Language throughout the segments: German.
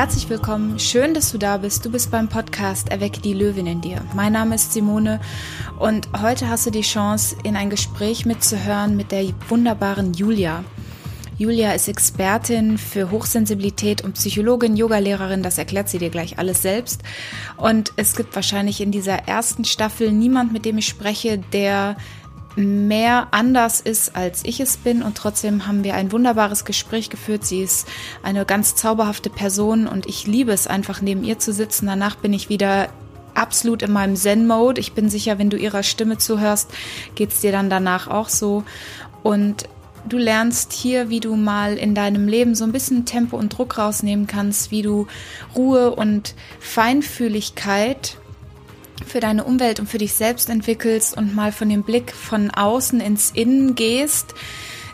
Herzlich willkommen, schön, dass du da bist. Du bist beim Podcast Erwecke die Löwin in dir. Mein Name ist Simone und heute hast du die Chance, in ein Gespräch mitzuhören mit der wunderbaren Julia. Julia ist Expertin für Hochsensibilität und Psychologin, Yogalehrerin, das erklärt sie dir gleich alles selbst. Und es gibt wahrscheinlich in dieser ersten Staffel niemand, mit dem ich spreche, der mehr anders ist, als ich es bin. Und trotzdem haben wir ein wunderbares Gespräch geführt. Sie ist eine ganz zauberhafte Person und ich liebe es einfach neben ihr zu sitzen. Danach bin ich wieder absolut in meinem Zen-Mode. Ich bin sicher, wenn du ihrer Stimme zuhörst, geht es dir dann danach auch so. Und du lernst hier, wie du mal in deinem Leben so ein bisschen Tempo und Druck rausnehmen kannst, wie du Ruhe und Feinfühligkeit für deine Umwelt und für dich selbst entwickelst und mal von dem Blick von außen ins Innen gehst.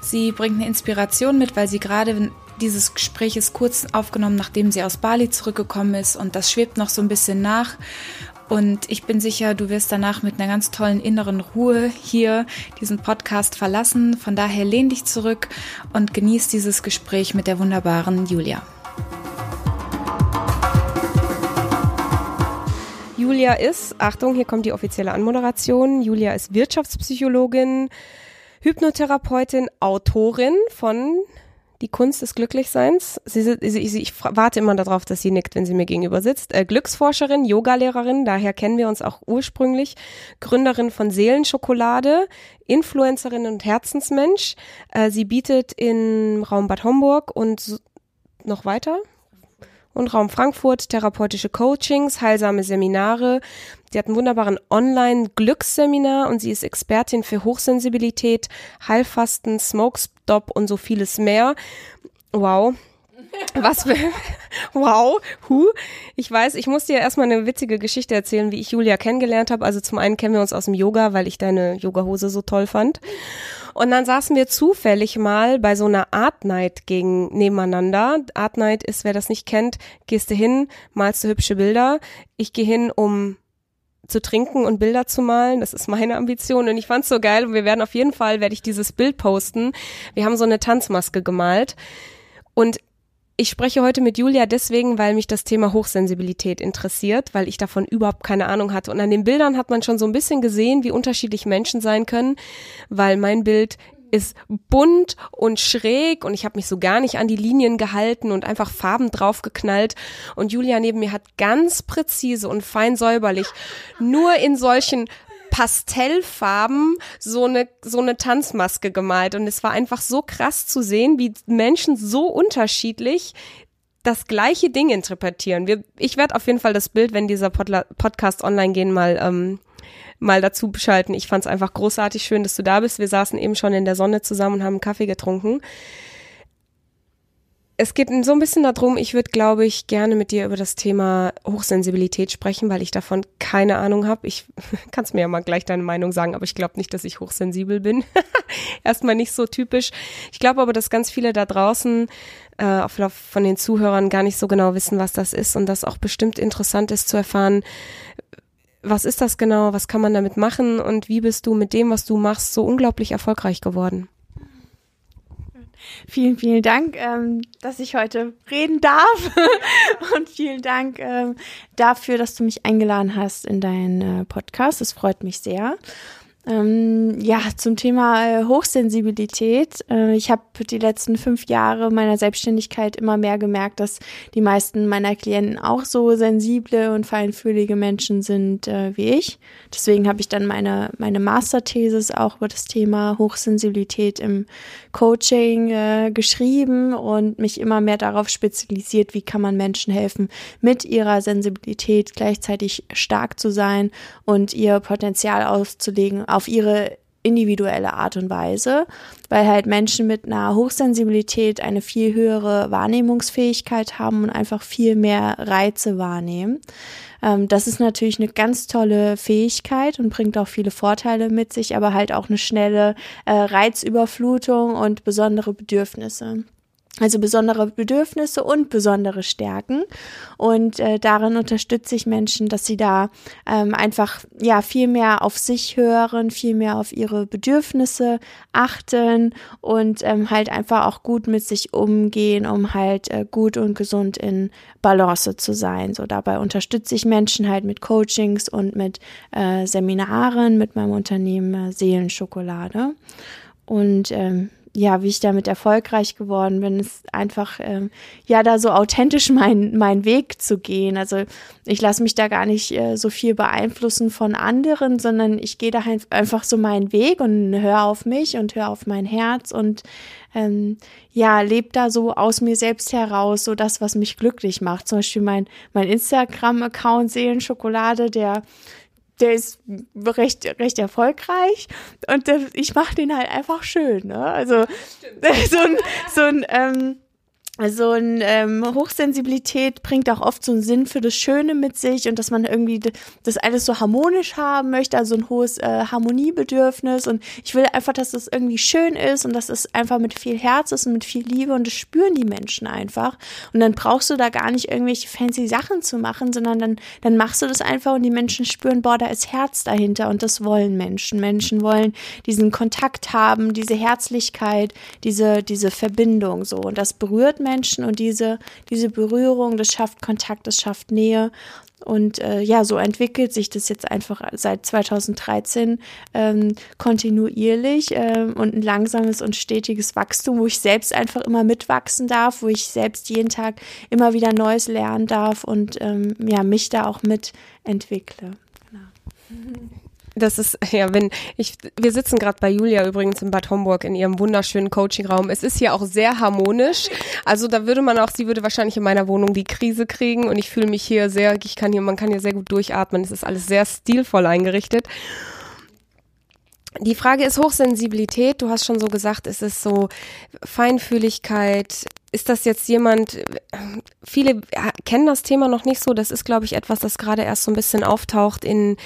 Sie bringt eine Inspiration mit, weil sie gerade dieses Gespräch ist kurz aufgenommen, nachdem sie aus Bali zurückgekommen ist und das schwebt noch so ein bisschen nach. Und ich bin sicher, du wirst danach mit einer ganz tollen inneren Ruhe hier diesen Podcast verlassen. Von daher lehn dich zurück und genieß dieses Gespräch mit der wunderbaren Julia. Julia ist, Achtung, hier kommt die offizielle Anmoderation. Julia ist Wirtschaftspsychologin, Hypnotherapeutin, Autorin von Die Kunst des Glücklichseins. Sie, sie, sie, ich warte immer darauf, dass sie nickt, wenn sie mir gegenüber sitzt. Äh, Glücksforscherin, Yogalehrerin, daher kennen wir uns auch ursprünglich. Gründerin von Seelenschokolade, Influencerin und Herzensmensch. Äh, sie bietet im Raum Bad Homburg und noch weiter und Raum Frankfurt therapeutische Coachings, heilsame Seminare. Sie hat einen wunderbaren Online-Glücksseminar und sie ist Expertin für Hochsensibilität, Heilfasten, Smoke Stop und so vieles mehr. Wow. Was für, wow, hu. Ich weiß, ich muss dir erstmal eine witzige Geschichte erzählen, wie ich Julia kennengelernt habe. Also zum einen kennen wir uns aus dem Yoga, weil ich deine Yogahose so toll fand. Und dann saßen wir zufällig mal bei so einer Art Night gegen nebeneinander. Art Night ist, wer das nicht kennt, gehst du hin, malst du hübsche Bilder. Ich gehe hin, um zu trinken und Bilder zu malen. Das ist meine Ambition und ich fand's so geil. Und wir werden auf jeden Fall, werde ich dieses Bild posten. Wir haben so eine Tanzmaske gemalt und ich spreche heute mit Julia deswegen, weil mich das Thema Hochsensibilität interessiert, weil ich davon überhaupt keine Ahnung hatte. Und an den Bildern hat man schon so ein bisschen gesehen, wie unterschiedlich Menschen sein können, weil mein Bild ist bunt und schräg und ich habe mich so gar nicht an die Linien gehalten und einfach Farben draufgeknallt. Und Julia neben mir hat ganz präzise und fein säuberlich nur in solchen Pastellfarben so eine, so eine Tanzmaske gemalt. Und es war einfach so krass zu sehen, wie Menschen so unterschiedlich das gleiche Ding interpretieren. Wir, ich werde auf jeden Fall das Bild, wenn dieser Podla Podcast online gehen, mal, ähm, mal dazu beschalten. Ich fand es einfach großartig schön, dass du da bist. Wir saßen eben schon in der Sonne zusammen und haben Kaffee getrunken es geht so ein bisschen darum, ich würde, glaube ich, gerne mit dir über das Thema Hochsensibilität sprechen, weil ich davon keine Ahnung habe. Ich kannst mir ja mal gleich deine Meinung sagen, aber ich glaube nicht, dass ich hochsensibel bin. Erstmal nicht so typisch. Ich glaube aber, dass ganz viele da draußen äh, von den Zuhörern gar nicht so genau wissen, was das ist und das auch bestimmt interessant ist zu erfahren, was ist das genau, was kann man damit machen und wie bist du mit dem, was du machst, so unglaublich erfolgreich geworden? Vielen, vielen Dank, ähm, dass ich heute reden darf. und vielen Dank ähm, dafür, dass du mich eingeladen hast in deinen äh, Podcast. Es freut mich sehr. Ähm, ja, zum Thema äh, Hochsensibilität. Äh, ich habe die letzten fünf Jahre meiner Selbstständigkeit immer mehr gemerkt, dass die meisten meiner Klienten auch so sensible und feinfühlige Menschen sind äh, wie ich. Deswegen habe ich dann meine, meine Masterthesis auch über das Thema Hochsensibilität im Coaching äh, geschrieben und mich immer mehr darauf spezialisiert, wie kann man Menschen helfen, mit ihrer Sensibilität gleichzeitig stark zu sein und ihr Potenzial auszulegen auf ihre individuelle Art und Weise, weil halt Menschen mit einer Hochsensibilität eine viel höhere Wahrnehmungsfähigkeit haben und einfach viel mehr Reize wahrnehmen. Ähm, das ist natürlich eine ganz tolle Fähigkeit und bringt auch viele Vorteile mit sich, aber halt auch eine schnelle äh, Reizüberflutung und besondere Bedürfnisse. Also besondere Bedürfnisse und besondere Stärken. Und äh, darin unterstütze ich Menschen, dass sie da ähm, einfach ja viel mehr auf sich hören, viel mehr auf ihre Bedürfnisse achten und ähm, halt einfach auch gut mit sich umgehen, um halt äh, gut und gesund in Balance zu sein. So dabei unterstütze ich Menschen halt mit Coachings und mit äh, Seminaren mit meinem Unternehmen äh, Seelenschokolade. Und ähm, ja, wie ich damit erfolgreich geworden bin, ist einfach, ähm, ja, da so authentisch mein, mein Weg zu gehen. Also ich lasse mich da gar nicht äh, so viel beeinflussen von anderen, sondern ich gehe da einfach so meinen Weg und höre auf mich und höre auf mein Herz und ähm, ja, lebe da so aus mir selbst heraus, so das, was mich glücklich macht. Zum Beispiel mein, mein Instagram-Account Seelenschokolade, der der ist recht, recht erfolgreich und der, ich mache den halt einfach schön. Ne? Also so ein, so ein ähm, also ein, ähm, Hochsensibilität bringt auch oft so einen Sinn für das Schöne mit sich und dass man irgendwie das alles so harmonisch haben möchte, also ein hohes äh, Harmoniebedürfnis. Und ich will einfach, dass das irgendwie schön ist und dass es einfach mit viel Herz ist und mit viel Liebe und das spüren die Menschen einfach. Und dann brauchst du da gar nicht irgendwelche fancy Sachen zu machen, sondern dann, dann machst du das einfach und die Menschen spüren, boah, da ist Herz dahinter und das wollen Menschen. Menschen wollen diesen Kontakt haben, diese Herzlichkeit, diese, diese Verbindung so. Und das berührt Menschen und diese, diese Berührung, das schafft Kontakt, das schafft Nähe. Und äh, ja, so entwickelt sich das jetzt einfach seit 2013 ähm, kontinuierlich ähm, und ein langsames und stetiges Wachstum, wo ich selbst einfach immer mitwachsen darf, wo ich selbst jeden Tag immer wieder Neues lernen darf und ähm, ja, mich da auch mitentwickle. Genau. Das ist, ja, wenn ich, wir sitzen gerade bei Julia übrigens in Bad Homburg in ihrem wunderschönen Coachingraum. Es ist hier auch sehr harmonisch. Also da würde man auch, sie würde wahrscheinlich in meiner Wohnung die Krise kriegen und ich fühle mich hier sehr, ich kann hier, man kann hier sehr gut durchatmen. Es ist alles sehr stilvoll eingerichtet. Die Frage ist Hochsensibilität. Du hast schon so gesagt, es ist so Feinfühligkeit, ist das jetzt jemand, viele kennen das Thema noch nicht so, das ist, glaube ich, etwas, das gerade erst so ein bisschen auftaucht, in,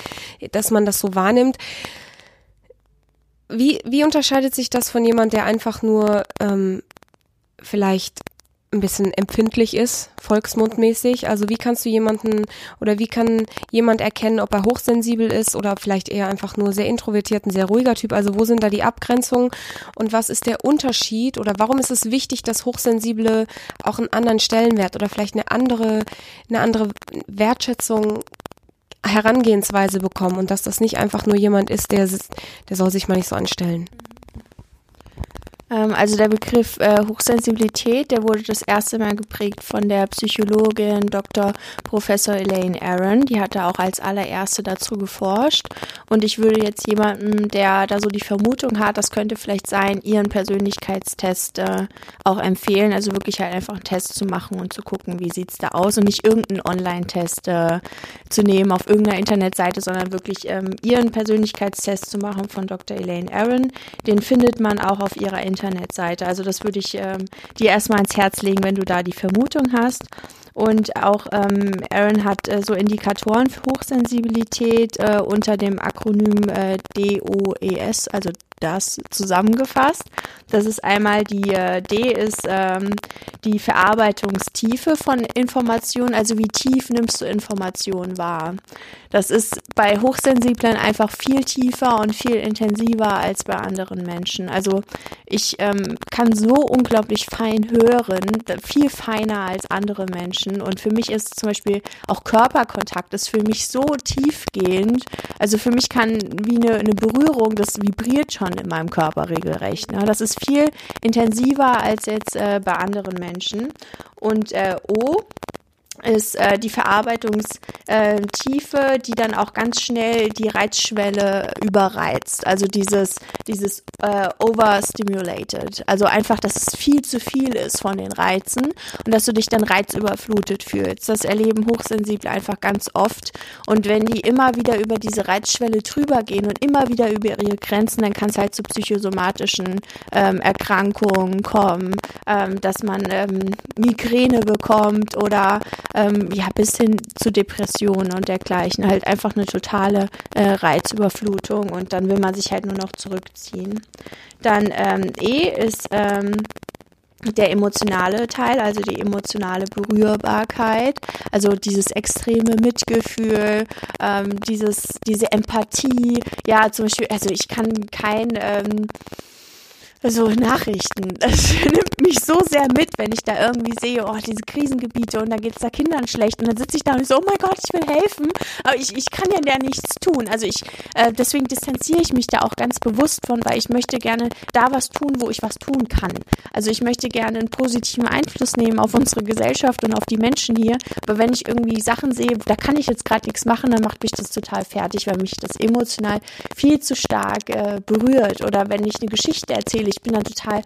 dass man das so wahrnimmt. Wie, wie unterscheidet sich das von jemand, der einfach nur ähm, vielleicht ein bisschen empfindlich ist, volksmundmäßig. Also wie kannst du jemanden oder wie kann jemand erkennen, ob er hochsensibel ist oder vielleicht eher einfach nur sehr introvertiert, ein sehr ruhiger Typ? Also wo sind da die Abgrenzungen und was ist der Unterschied oder warum ist es wichtig, dass Hochsensible auch einen anderen Stellenwert oder vielleicht eine andere, eine andere Wertschätzung Herangehensweise bekommen und dass das nicht einfach nur jemand ist, der, der soll sich mal nicht so anstellen. Ähm, also der Begriff äh, Hochsensibilität, der wurde das erste Mal geprägt von der Psychologin Dr. Professor Elaine Aaron. Die hat da auch als allererste dazu geforscht. Und ich würde jetzt jemandem, der da so die Vermutung hat, das könnte vielleicht sein, ihren Persönlichkeitstest äh, auch empfehlen. Also wirklich halt einfach einen Test zu machen und zu gucken, wie sieht's da aus und nicht irgendeinen Online-Test äh, zu nehmen auf irgendeiner Internetseite, sondern wirklich ähm, ihren Persönlichkeitstest zu machen von Dr. Elaine Aaron. Den findet man auch auf ihrer Internetseite Internetseite. Also das würde ich ähm, dir erstmal ans Herz legen, wenn du da die Vermutung hast. Und auch ähm, Aaron hat äh, so Indikatoren für Hochsensibilität äh, unter dem Akronym äh, DOES, also das zusammengefasst. Das ist einmal die äh, D ist ähm, die Verarbeitungstiefe von Informationen, also wie tief nimmst du Informationen wahr. Das ist bei Hochsensiblen einfach viel tiefer und viel intensiver als bei anderen Menschen. Also ich ähm, kann so unglaublich fein hören, viel feiner als andere Menschen. Und für mich ist zum Beispiel auch Körperkontakt ist für mich so tiefgehend. Also für mich kann wie eine, eine Berührung, das vibriert schon in meinem Körper regelrecht. Ne? Das ist viel intensiver als jetzt äh, bei anderen Menschen. Und äh, O ist äh, die Verarbeitungstiefe, die dann auch ganz schnell die Reizschwelle überreizt. Also dieses, dieses äh, overstimulated. Also einfach, dass es viel zu viel ist von den Reizen und dass du dich dann reizüberflutet fühlst. Das erleben Hochsensible einfach ganz oft. Und wenn die immer wieder über diese Reizschwelle drüber gehen und immer wieder über ihre Grenzen, dann kann es halt zu psychosomatischen ähm, Erkrankungen kommen, ähm, dass man ähm, Migräne bekommt oder ähm, ja, bis hin zu Depressionen und dergleichen. Halt einfach eine totale äh, Reizüberflutung und dann will man sich halt nur noch zurückziehen. Dann ähm, E ist ähm, der emotionale Teil, also die emotionale Berührbarkeit, also dieses extreme Mitgefühl, ähm, dieses, diese Empathie. Ja, zum Beispiel, also ich kann kein ähm, so Nachrichten. Das nimmt mich so sehr mit, wenn ich da irgendwie sehe, oh, diese Krisengebiete und da geht es da Kindern schlecht und dann sitze ich da und so, oh mein Gott, ich will helfen, aber ich, ich kann ja da nichts tun. Also ich, äh, deswegen distanziere ich mich da auch ganz bewusst von, weil ich möchte gerne da was tun, wo ich was tun kann. Also ich möchte gerne einen positiven Einfluss nehmen auf unsere Gesellschaft und auf die Menschen hier, aber wenn ich irgendwie Sachen sehe, da kann ich jetzt gerade nichts machen, dann macht mich das total fertig, weil mich das emotional viel zu stark äh, berührt oder wenn ich eine Geschichte erzähle, ich bin dann total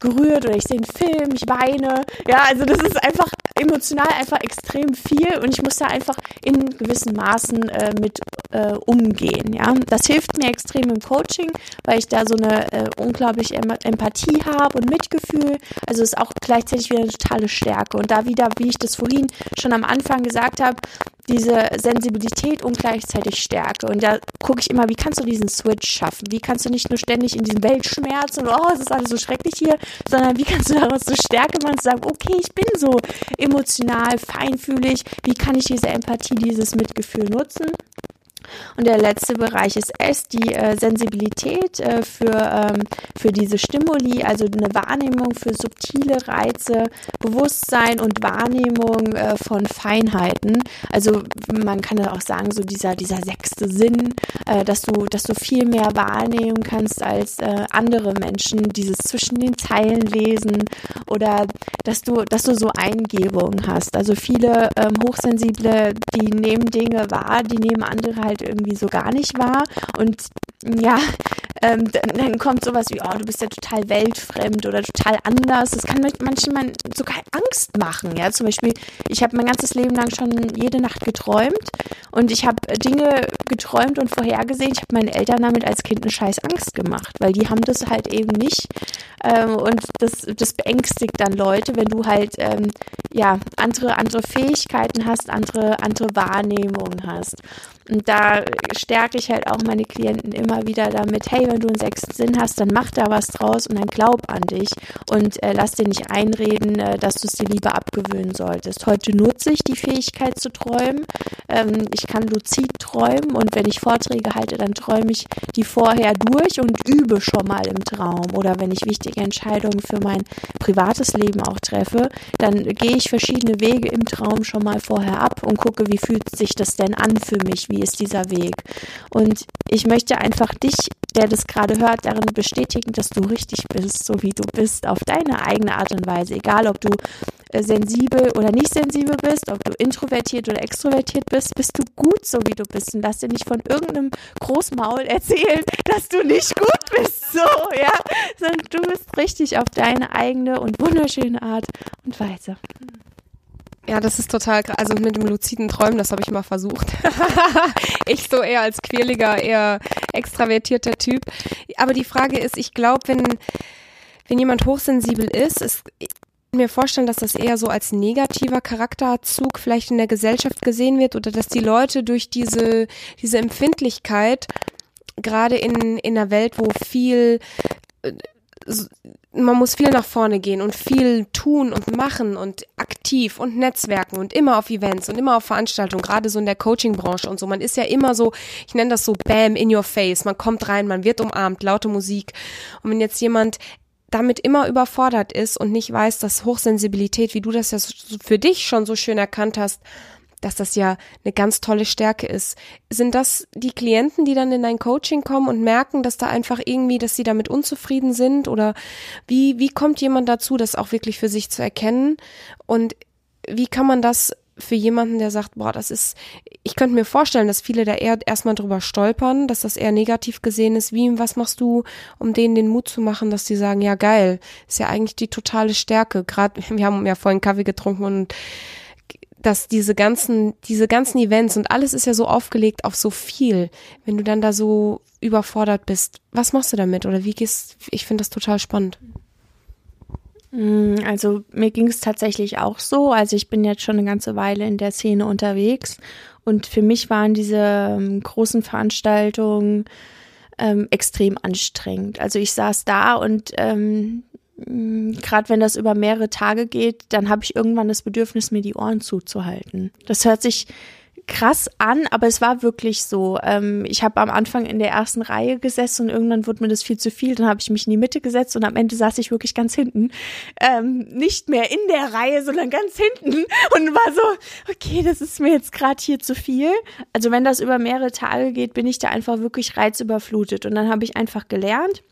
gerührt oder ich sehe einen Film, ich weine. Ja, also das ist einfach emotional einfach extrem viel und ich muss da einfach in gewissen Maßen äh, mit äh, umgehen. Ja, das hilft mir extrem im Coaching, weil ich da so eine äh, unglaubliche Empathie habe und Mitgefühl. Also ist auch gleichzeitig wieder eine totale Stärke. Und da wieder, wie ich das vorhin schon am Anfang gesagt habe, diese Sensibilität und gleichzeitig Stärke. Und da gucke ich immer, wie kannst du diesen Switch schaffen? Wie kannst du nicht nur ständig in diesem Weltschmerz und oh, es ist alles so schrecklich hier, sondern wie kannst du daraus so Stärke machen und sagen, okay, ich bin so emotional, feinfühlig, wie kann ich diese Empathie, dieses Mitgefühl nutzen? Und der letzte Bereich ist S, die äh, Sensibilität äh, für, ähm, für diese Stimuli, also eine Wahrnehmung für subtile Reize, Bewusstsein und Wahrnehmung äh, von Feinheiten. Also man kann auch sagen, so dieser, dieser sechste Sinn, äh, dass du, dass du viel mehr wahrnehmen kannst als äh, andere Menschen, dieses zwischen den Zeilen lesen oder dass du, dass du so Eingebungen hast. Also viele ähm, Hochsensible, die nehmen Dinge wahr, die nehmen andere halt irgendwie so gar nicht wahr. Und ja, ähm, dann, dann, kommt sowas wie, oh, du bist ja total weltfremd oder total anders. Das kann manchmal sogar Angst machen. Ja, zum Beispiel, ich habe mein ganzes Leben lang schon jede Nacht geträumt und ich habe Dinge geträumt und vorhergesehen. Ich habe meinen Eltern damit als Kind eine scheiß Angst gemacht, weil die haben das halt eben nicht. Ähm, und das, das beängstigt dann Leute, wenn du halt ähm, ja andere andere Fähigkeiten hast, andere andere Wahrnehmungen hast. Und da stärke ich halt auch meine Klienten immer wieder damit, hey, wenn du einen sechsten Sinn hast, dann mach da was draus und dann glaub an dich und äh, lass dir nicht einreden, äh, dass du es dir lieber abgewöhnen solltest. Heute nutze ich die Fähigkeit zu träumen. Ähm, ich kann luzid träumen und wenn ich Vorträge halte, dann träume ich die vorher durch und übe schon mal im Traum. Oder wenn ich wichtige Entscheidungen für mein privates Leben auch treffe, dann gehe ich verschiedene Wege im Traum schon mal vorher ab und gucke, wie fühlt sich das denn an für mich, wie ist dieser Weg. Und ich möchte einfach dich, der das gerade hört, darin bestätigen, dass du richtig bist, so wie du bist, auf deine eigene Art und Weise. Egal, ob du äh, sensibel oder nicht sensibel bist, ob du introvertiert oder extrovertiert bist, bist du gut, so wie du bist. Und lass dir nicht von irgendeinem Großmaul erzählen, dass du nicht gut bist, so, ja. Sondern du bist richtig auf deine eigene und wunderschöne Art und Weise. Ja, das ist total, also mit dem luziden Träumen, das habe ich mal versucht. ich so eher als quirliger, eher extravertierter Typ. Aber die Frage ist, ich glaube, wenn, wenn jemand hochsensibel ist, ist, mir vorstellen, dass das eher so als negativer Charakterzug vielleicht in der Gesellschaft gesehen wird oder dass die Leute durch diese, diese Empfindlichkeit gerade in, in einer Welt, wo viel äh, man muss viel nach vorne gehen und viel tun und machen und aktiv und netzwerken und immer auf Events und immer auf Veranstaltungen, gerade so in der Coaching-Branche und so. Man ist ja immer so, ich nenne das so Bam in your face. Man kommt rein, man wird umarmt, laute Musik. Und wenn jetzt jemand damit immer überfordert ist und nicht weiß, dass Hochsensibilität, wie du das ja für dich schon so schön erkannt hast, dass das ja eine ganz tolle Stärke ist. Sind das die Klienten, die dann in dein Coaching kommen und merken, dass da einfach irgendwie, dass sie damit unzufrieden sind? Oder wie, wie kommt jemand dazu, das auch wirklich für sich zu erkennen? Und wie kann man das für jemanden, der sagt, boah, das ist, ich könnte mir vorstellen, dass viele da eher erstmal drüber stolpern, dass das eher negativ gesehen ist. Wie, was machst du, um denen den Mut zu machen, dass die sagen, ja geil, ist ja eigentlich die totale Stärke. Gerade, wir haben ja vorhin Kaffee getrunken und dass diese ganzen, diese ganzen Events und alles ist ja so aufgelegt auf so viel, wenn du dann da so überfordert bist, was machst du damit oder wie gehst, ich finde das total spannend. Mm, also mir ging es tatsächlich auch so. Also ich bin jetzt schon eine ganze Weile in der Szene unterwegs und für mich waren diese ähm, großen Veranstaltungen ähm, extrem anstrengend. Also ich saß da und ähm, gerade wenn das über mehrere Tage geht, dann habe ich irgendwann das Bedürfnis, mir die Ohren zuzuhalten. Das hört sich krass an, aber es war wirklich so. Ähm, ich habe am Anfang in der ersten Reihe gesessen und irgendwann wurde mir das viel zu viel. Dann habe ich mich in die Mitte gesetzt und am Ende saß ich wirklich ganz hinten. Ähm, nicht mehr in der Reihe, sondern ganz hinten und war so, okay, das ist mir jetzt gerade hier zu viel. Also wenn das über mehrere Tage geht, bin ich da einfach wirklich reizüberflutet. Und dann habe ich einfach gelernt,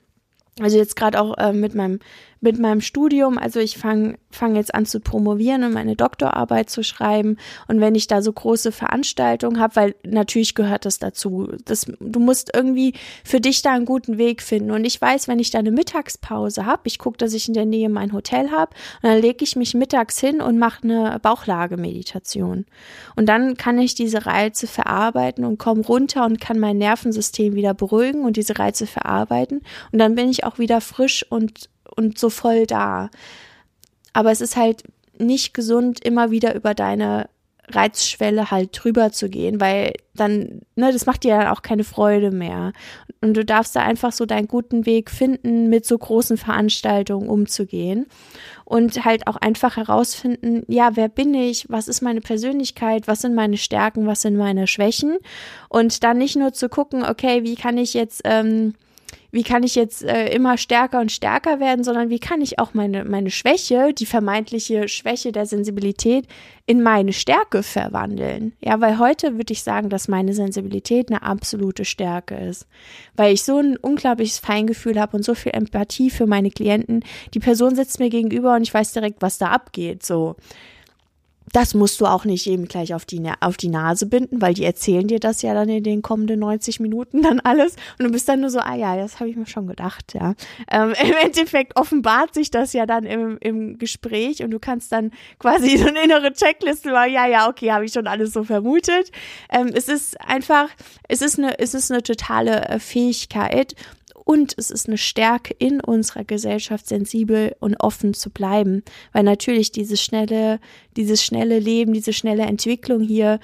also jetzt gerade auch äh, mit meinem mit meinem Studium, also ich fange fang jetzt an zu promovieren und meine Doktorarbeit zu schreiben. Und wenn ich da so große Veranstaltungen habe, weil natürlich gehört das dazu, das, du musst irgendwie für dich da einen guten Weg finden. Und ich weiß, wenn ich da eine Mittagspause habe, ich gucke, dass ich in der Nähe mein Hotel habe, und dann lege ich mich mittags hin und mache eine Bauchlagemeditation. Und dann kann ich diese Reize verarbeiten und komme runter und kann mein Nervensystem wieder beruhigen und diese Reize verarbeiten. Und dann bin ich auch wieder frisch und und so voll da. Aber es ist halt nicht gesund, immer wieder über deine Reizschwelle halt drüber zu gehen, weil dann, ne, das macht dir dann auch keine Freude mehr. Und du darfst da einfach so deinen guten Weg finden, mit so großen Veranstaltungen umzugehen und halt auch einfach herausfinden, ja, wer bin ich, was ist meine Persönlichkeit, was sind meine Stärken, was sind meine Schwächen und dann nicht nur zu gucken, okay, wie kann ich jetzt ähm, wie kann ich jetzt äh, immer stärker und stärker werden, sondern wie kann ich auch meine, meine Schwäche, die vermeintliche Schwäche der Sensibilität, in meine Stärke verwandeln. Ja, weil heute würde ich sagen, dass meine Sensibilität eine absolute Stärke ist. Weil ich so ein unglaubliches Feingefühl habe und so viel Empathie für meine Klienten. Die Person sitzt mir gegenüber und ich weiß direkt, was da abgeht. So das musst du auch nicht eben gleich auf die, auf die Nase binden, weil die erzählen dir das ja dann in den kommenden 90 Minuten dann alles und du bist dann nur so, ah ja, das habe ich mir schon gedacht, ja. Ähm, Im Endeffekt offenbart sich das ja dann im, im Gespräch und du kannst dann quasi so eine innere Checkliste machen, ja, ja, okay, habe ich schon alles so vermutet. Ähm, es ist einfach, es ist eine, es ist eine totale äh, Fähigkeit und es ist eine Stärke in unserer Gesellschaft, sensibel und offen zu bleiben, weil natürlich dieses schnelle, dieses schnelle Leben, diese schnelle Entwicklung hier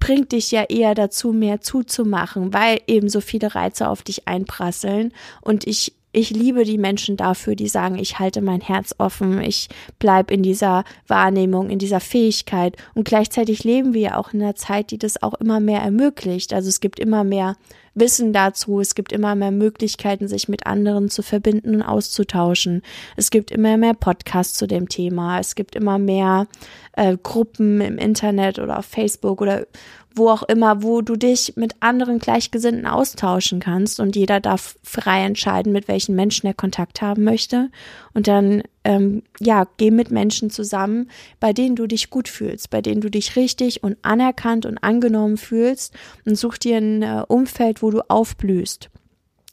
bringt dich ja eher dazu, mehr zuzumachen, weil eben so viele Reize auf dich einprasseln. Und ich ich liebe die Menschen dafür, die sagen, ich halte mein Herz offen, ich bleibe in dieser Wahrnehmung, in dieser Fähigkeit. Und gleichzeitig leben wir ja auch in einer Zeit, die das auch immer mehr ermöglicht. Also es gibt immer mehr Wissen dazu, es gibt immer mehr Möglichkeiten, sich mit anderen zu verbinden und auszutauschen. Es gibt immer mehr Podcasts zu dem Thema, es gibt immer mehr äh, Gruppen im Internet oder auf Facebook oder wo auch immer, wo du dich mit anderen Gleichgesinnten austauschen kannst und jeder darf frei entscheiden, mit welchen Menschen er Kontakt haben möchte. Und dann, ähm, ja, geh mit Menschen zusammen, bei denen du dich gut fühlst, bei denen du dich richtig und anerkannt und angenommen fühlst und such dir ein äh, Umfeld, wo du aufblühst.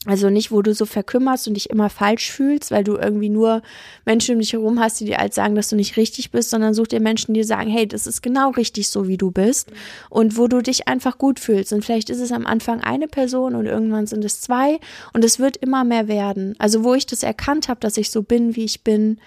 Also nicht, wo du so verkümmerst und dich immer falsch fühlst, weil du irgendwie nur Menschen um dich herum hast, die dir halt sagen, dass du nicht richtig bist, sondern such dir Menschen, die dir sagen, hey, das ist genau richtig so, wie du bist und wo du dich einfach gut fühlst. Und vielleicht ist es am Anfang eine Person und irgendwann sind es zwei und es wird immer mehr werden. Also wo ich das erkannt habe, dass ich so bin, wie ich bin,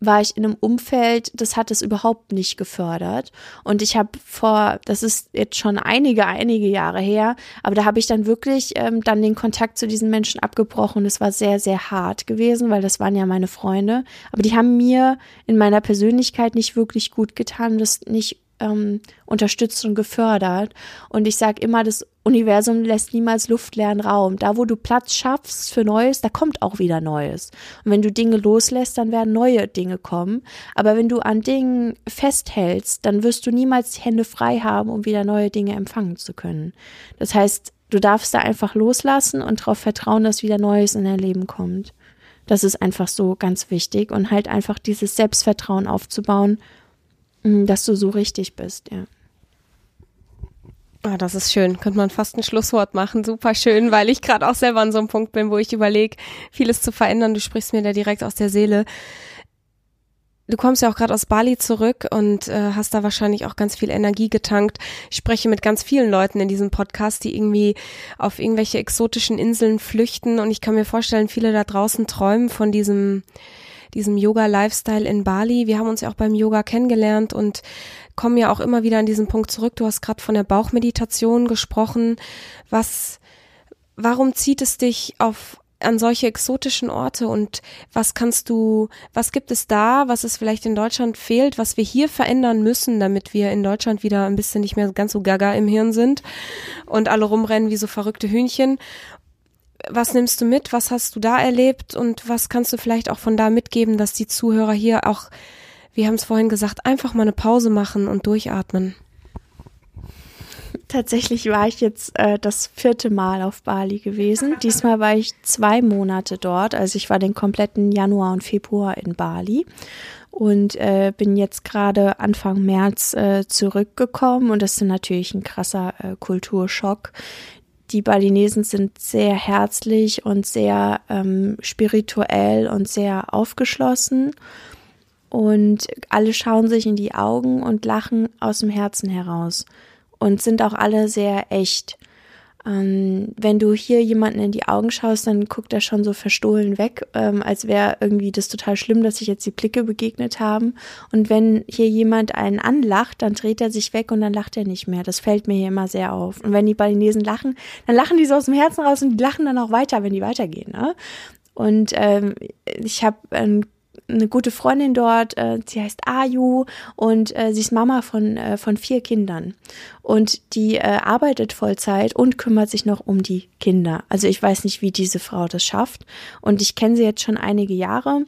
war ich in einem Umfeld, das hat es überhaupt nicht gefördert. Und ich habe vor, das ist jetzt schon einige, einige Jahre her, aber da habe ich dann wirklich ähm, dann den Kontakt zu diesen Menschen abgebrochen. Es war sehr, sehr hart gewesen, weil das waren ja meine Freunde. Aber die haben mir in meiner Persönlichkeit nicht wirklich gut getan, das nicht ähm, unterstützt und gefördert. Und ich sage immer, das Universum lässt niemals luftleeren Raum. Da, wo du Platz schaffst für Neues, da kommt auch wieder Neues. Und wenn du Dinge loslässt, dann werden neue Dinge kommen. Aber wenn du an Dingen festhältst, dann wirst du niemals die Hände frei haben, um wieder neue Dinge empfangen zu können. Das heißt, du darfst da einfach loslassen und darauf vertrauen, dass wieder Neues in dein Leben kommt. Das ist einfach so ganz wichtig und halt einfach dieses Selbstvertrauen aufzubauen, mm, dass du so richtig bist, ja. Ah, das ist schön. Könnte man fast ein Schlusswort machen. Super schön, weil ich gerade auch selber an so einem Punkt bin, wo ich überlege, vieles zu verändern. Du sprichst mir da direkt aus der Seele. Du kommst ja auch gerade aus Bali zurück und äh, hast da wahrscheinlich auch ganz viel Energie getankt. Ich spreche mit ganz vielen Leuten in diesem Podcast, die irgendwie auf irgendwelche exotischen Inseln flüchten und ich kann mir vorstellen, viele da draußen träumen von diesem diesem Yoga-Lifestyle in Bali. Wir haben uns ja auch beim Yoga kennengelernt und kommen ja auch immer wieder an diesen Punkt zurück. Du hast gerade von der Bauchmeditation gesprochen. Was, warum zieht es dich auf an solche exotischen Orte und was kannst du, was gibt es da, was es vielleicht in Deutschland fehlt, was wir hier verändern müssen, damit wir in Deutschland wieder ein bisschen nicht mehr ganz so gaga im Hirn sind und alle rumrennen wie so verrückte Hühnchen. Was nimmst du mit? Was hast du da erlebt? Und was kannst du vielleicht auch von da mitgeben, dass die Zuhörer hier auch, wir haben es vorhin gesagt, einfach mal eine Pause machen und durchatmen? Tatsächlich war ich jetzt äh, das vierte Mal auf Bali gewesen. Diesmal war ich zwei Monate dort. Also ich war den kompletten Januar und Februar in Bali und äh, bin jetzt gerade Anfang März äh, zurückgekommen und das ist natürlich ein krasser äh, Kulturschock. Die Balinesen sind sehr herzlich und sehr ähm, spirituell und sehr aufgeschlossen und alle schauen sich in die Augen und lachen aus dem Herzen heraus und sind auch alle sehr echt. Ähm, wenn du hier jemanden in die Augen schaust, dann guckt er schon so verstohlen weg, ähm, als wäre irgendwie das total schlimm, dass sich jetzt die Blicke begegnet haben. Und wenn hier jemand einen anlacht, dann dreht er sich weg und dann lacht er nicht mehr. Das fällt mir hier immer sehr auf. Und wenn die Balinesen lachen, dann lachen die so aus dem Herzen raus und die lachen dann auch weiter, wenn die weitergehen. Ne? Und ähm, ich habe einen eine gute Freundin dort, äh, sie heißt Ayu und äh, sie ist Mama von, äh, von vier Kindern. Und die äh, arbeitet Vollzeit und kümmert sich noch um die Kinder. Also ich weiß nicht, wie diese Frau das schafft. Und ich kenne sie jetzt schon einige Jahre.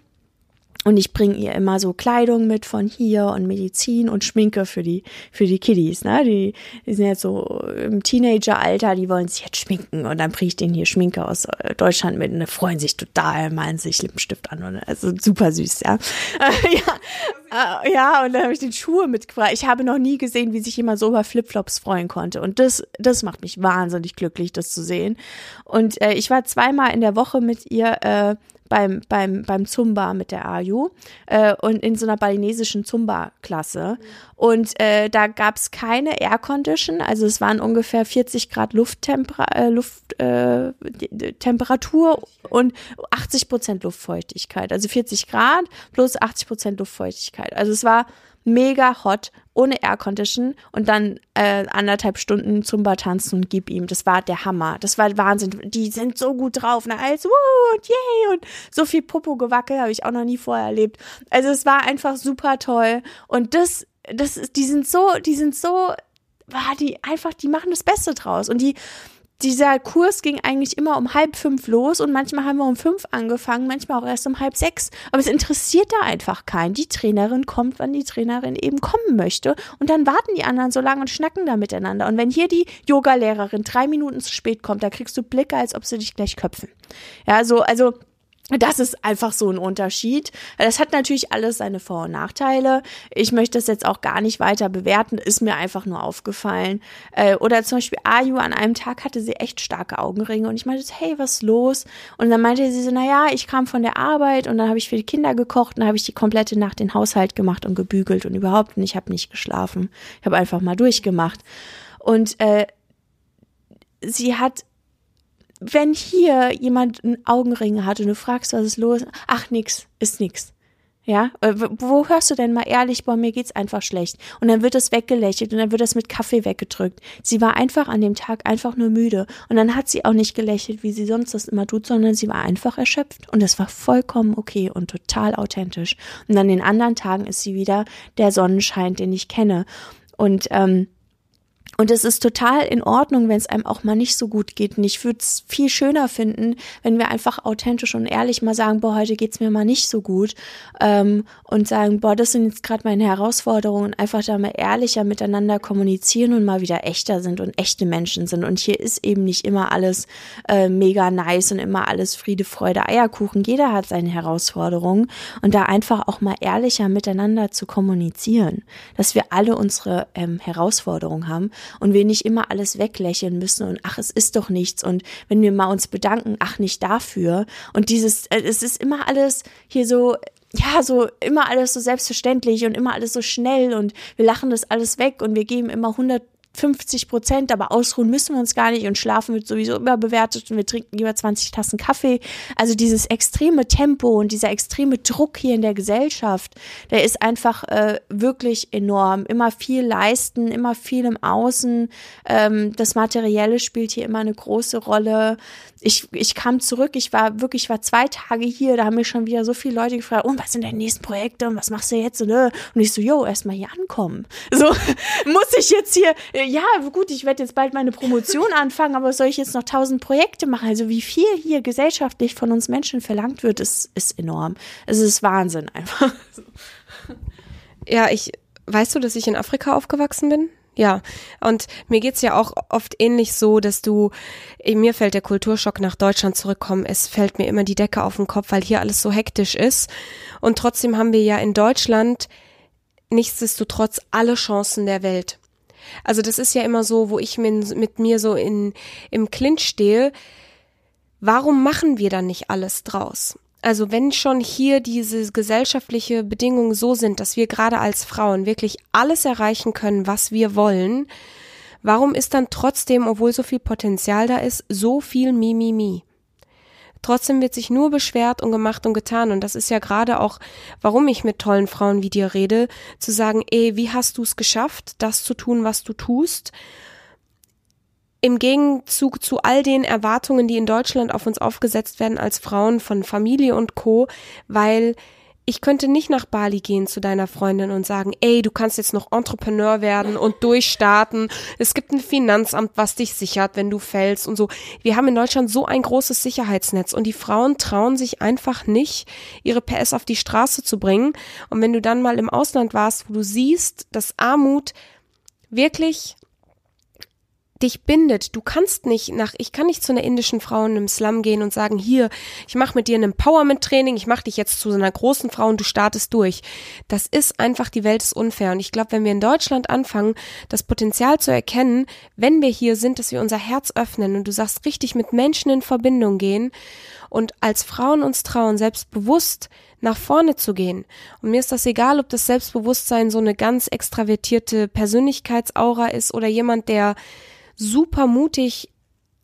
Und ich bringe ihr immer so Kleidung mit von hier und Medizin und Schminke für die, für die Kiddies, ne? Die, die sind jetzt so im Teenageralter, die wollen sich jetzt schminken und dann bringe ich denen hier Schminke aus äh, Deutschland mit und die freuen sich total, malen sich Lippenstift an und also super süß, ja. ja, äh, ja, und dann habe ich den Schuhe mitgebracht. Ich habe noch nie gesehen, wie sich jemand so über Flipflops freuen konnte. Und das, das macht mich wahnsinnig glücklich, das zu sehen. Und äh, ich war zweimal in der Woche mit ihr äh, beim, beim, beim Zumba mit der Ayu äh, und in so einer balinesischen Zumba-Klasse. Und äh, da gab es keine Air Condition, also es waren ungefähr 40 Grad Lufttempera äh, Lufttemperatur äh, und 80 Prozent Luftfeuchtigkeit. Also 40 Grad plus 80 Prozent Luftfeuchtigkeit. Also es war mega hot, ohne Aircondition und dann äh, anderthalb Stunden Zumba tanzen und gib ihm. Das war der Hammer. Das war Wahnsinn. Die sind so gut drauf. Ne? Alles, wuh, und yay und so viel Popo gewackel habe ich auch noch nie vorher erlebt. Also es war einfach super toll und das das ist, die sind so, die sind so, war die einfach, die machen das Beste draus und die dieser Kurs ging eigentlich immer um halb fünf los und manchmal haben wir um fünf angefangen, manchmal auch erst um halb sechs. Aber es interessiert da einfach keinen. Die Trainerin kommt, wann die Trainerin eben kommen möchte und dann warten die anderen so lange und schnacken da miteinander. Und wenn hier die Yogalehrerin drei Minuten zu spät kommt, da kriegst du Blicke, als ob sie dich gleich köpfen. Ja, so, also das ist einfach so ein Unterschied. Das hat natürlich alles seine Vor- und Nachteile. Ich möchte das jetzt auch gar nicht weiter bewerten, ist mir einfach nur aufgefallen. Äh, oder zum Beispiel Ayu, an einem Tag hatte sie echt starke Augenringe und ich meinte, hey, was ist los? Und dann meinte sie so, naja, ich kam von der Arbeit und dann habe ich für die Kinder gekocht und dann habe ich die komplette Nacht den Haushalt gemacht und gebügelt und überhaupt und ich habe nicht geschlafen. Ich habe einfach mal durchgemacht. Und äh, sie hat wenn hier jemand einen Augenring hat und du fragst, was ist los? Ach, nix, ist nix. Ja, äh, wo hörst du denn mal ehrlich, boah, mir geht's einfach schlecht. Und dann wird das weggelächelt und dann wird das mit Kaffee weggedrückt. Sie war einfach an dem Tag einfach nur müde. Und dann hat sie auch nicht gelächelt, wie sie sonst das immer tut, sondern sie war einfach erschöpft. Und das war vollkommen okay und total authentisch. Und an den anderen Tagen ist sie wieder der Sonnenschein, den ich kenne. Und ähm, und es ist total in Ordnung, wenn es einem auch mal nicht so gut geht. Und ich würde es viel schöner finden, wenn wir einfach authentisch und ehrlich mal sagen, boah, heute geht's mir mal nicht so gut. Ähm, und sagen, boah, das sind jetzt gerade meine Herausforderungen. Und einfach da mal ehrlicher miteinander kommunizieren und mal wieder echter sind und echte Menschen sind. Und hier ist eben nicht immer alles äh, mega nice und immer alles Friede, Freude, Eierkuchen. Jeder hat seine Herausforderungen. Und da einfach auch mal ehrlicher miteinander zu kommunizieren. Dass wir alle unsere ähm, Herausforderungen haben und wir nicht immer alles weglächeln müssen und ach, es ist doch nichts und wenn wir mal uns bedanken, ach, nicht dafür. Und dieses, äh, es ist immer alles hier so, ja, so immer alles so selbstverständlich und immer alles so schnell und wir lachen das alles weg und wir geben immer 100 50 Prozent, aber ausruhen müssen wir uns gar nicht und schlafen wird sowieso überbewertet und wir trinken lieber 20 Tassen Kaffee. Also dieses extreme Tempo und dieser extreme Druck hier in der Gesellschaft, der ist einfach äh, wirklich enorm. Immer viel leisten, immer viel im Außen. Ähm, das Materielle spielt hier immer eine große Rolle. Ich, ich kam zurück, ich war wirklich, ich war zwei Tage hier, da haben mir schon wieder so viele Leute gefragt, und was sind deine nächsten Projekte und was machst du jetzt? Und, äh? und ich so, yo, erstmal hier ankommen. So, muss ich jetzt hier, ja, gut, ich werde jetzt bald meine Promotion anfangen, aber soll ich jetzt noch tausend Projekte machen? Also wie viel hier gesellschaftlich von uns Menschen verlangt wird, ist, ist enorm. Es ist Wahnsinn einfach. Ja, ich, weißt du, dass ich in Afrika aufgewachsen bin? Ja, und mir geht's ja auch oft ähnlich so, dass du, mir fällt der Kulturschock nach Deutschland zurückkommen, es fällt mir immer die Decke auf den Kopf, weil hier alles so hektisch ist. Und trotzdem haben wir ja in Deutschland nichtsdestotrotz alle Chancen der Welt. Also das ist ja immer so, wo ich mit, mit mir so in, im Clinch stehe. Warum machen wir dann nicht alles draus? Also wenn schon hier diese gesellschaftliche Bedingungen so sind, dass wir gerade als Frauen wirklich alles erreichen können, was wir wollen, warum ist dann trotzdem, obwohl so viel Potenzial da ist, so viel Mimimi? Trotzdem wird sich nur beschwert und gemacht und getan. Und das ist ja gerade auch, warum ich mit tollen Frauen wie dir rede, zu sagen, ey, wie hast du es geschafft, das zu tun, was du tust? im Gegenzug zu all den Erwartungen, die in Deutschland auf uns aufgesetzt werden als Frauen von Familie und Co, weil ich könnte nicht nach Bali gehen zu deiner Freundin und sagen, ey, du kannst jetzt noch Entrepreneur werden und durchstarten. Es gibt ein Finanzamt, was dich sichert, wenn du fällst und so. Wir haben in Deutschland so ein großes Sicherheitsnetz und die Frauen trauen sich einfach nicht, ihre PS auf die Straße zu bringen. Und wenn du dann mal im Ausland warst, wo du siehst, dass Armut wirklich dich bindet. Du kannst nicht nach, ich kann nicht zu einer indischen Frau in einem Slum gehen und sagen, hier, ich mache mit dir ein Empowerment-Training, ich mache dich jetzt zu so einer großen Frau und du startest durch. Das ist einfach, die Welt ist unfair. Und ich glaube, wenn wir in Deutschland anfangen, das Potenzial zu erkennen, wenn wir hier sind, dass wir unser Herz öffnen und du sagst, richtig mit Menschen in Verbindung gehen und als Frauen uns trauen, selbstbewusst nach vorne zu gehen. Und mir ist das egal, ob das Selbstbewusstsein so eine ganz extravertierte Persönlichkeitsaura ist oder jemand, der super mutig